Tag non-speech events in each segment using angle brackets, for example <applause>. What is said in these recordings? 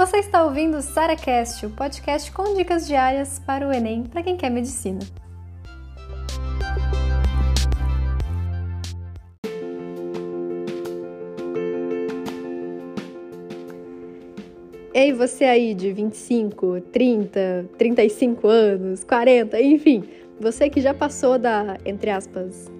Você está ouvindo o SaraCast, o podcast com dicas diárias para o Enem para quem quer medicina. Ei, você aí de 25, 30, 35 anos, 40, enfim, você que já passou da, entre aspas,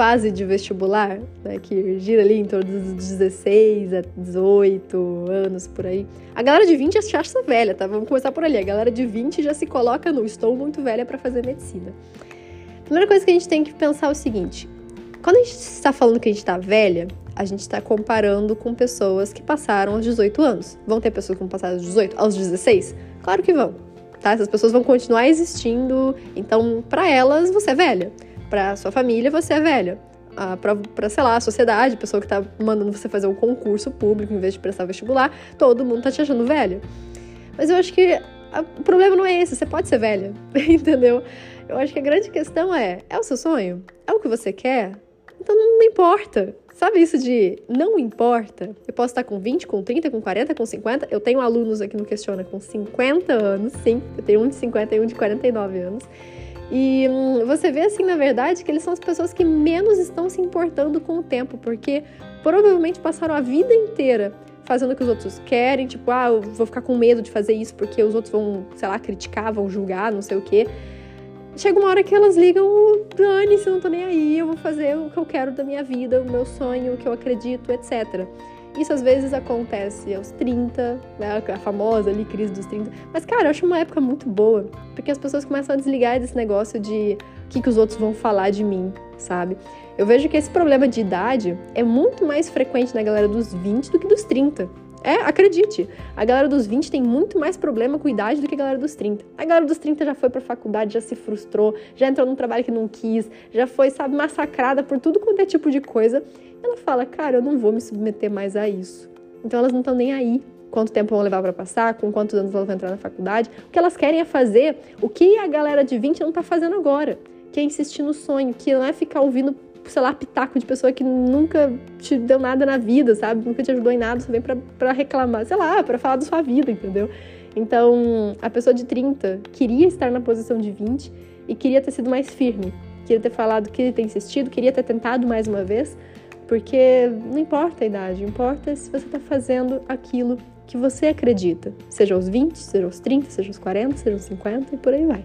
fase de vestibular, né, que gira ali em torno dos 16 a 18 anos por aí. A galera de 20 já acha velha, tá? Vamos começar por ali. A galera de 20 já se coloca no estou muito velha para fazer medicina. Primeira coisa que a gente tem que pensar é o seguinte: quando a gente está falando que a gente está velha, a gente está comparando com pessoas que passaram aos 18 anos. Vão ter pessoas que vão passar aos 18, aos 16? Claro que vão. Tá? Essas pessoas vão continuar existindo, então para elas você é velha para sua família, você é velha. Ah, para, sei lá, a sociedade, a pessoa que tá mandando você fazer um concurso público em vez de prestar vestibular, todo mundo tá te achando velha. Mas eu acho que a, o problema não é esse, você pode ser velha, <laughs> entendeu? Eu acho que a grande questão é: é o seu sonho? É o que você quer? Então não importa. Sabe isso de não importa? Eu posso estar com 20, com 30, com 40, com 50. Eu tenho alunos aqui no Questiona com 50 anos, sim. Eu tenho um de 50 e um de 49 anos. E hum, você vê, assim, na verdade, que eles são as pessoas que menos estão se importando com o tempo, porque provavelmente passaram a vida inteira fazendo o que os outros querem, tipo, ah, eu vou ficar com medo de fazer isso porque os outros vão, sei lá, criticar, vão julgar, não sei o quê. Chega uma hora que elas ligam, dane-se, não tô nem aí, eu vou fazer o que eu quero da minha vida, o meu sonho, o que eu acredito, etc. Isso às vezes acontece aos 30, né, a famosa ali crise dos 30. Mas, cara, eu acho uma época muito boa, porque as pessoas começam a desligar desse negócio de o que, que os outros vão falar de mim, sabe? Eu vejo que esse problema de idade é muito mais frequente na galera dos 20 do que dos 30. É, acredite, a galera dos 20 tem muito mais problema com idade do que a galera dos 30. A galera dos 30 já foi pra faculdade, já se frustrou, já entrou num trabalho que não quis, já foi, sabe, massacrada por tudo quanto é tipo de coisa. Ela fala, cara, eu não vou me submeter mais a isso. Então elas não estão nem aí quanto tempo vão levar para passar, com quantos anos elas vão entrar na faculdade. O que elas querem é fazer o que a galera de 20 não tá fazendo agora, que é insistir no sonho, que não é ficar ouvindo, sei lá, pitaco de pessoa que nunca te deu nada na vida, sabe? Nunca te ajudou em nada, só vem pra, pra reclamar, sei lá, para falar da sua vida, entendeu? Então, a pessoa de 30 queria estar na posição de 20 e queria ter sido mais firme, queria ter falado, queria ter insistido, queria ter tentado mais uma vez, porque não importa a idade, importa se você está fazendo aquilo que você acredita, seja aos 20, seja aos 30, seja aos 40, seja aos 50 e por aí vai.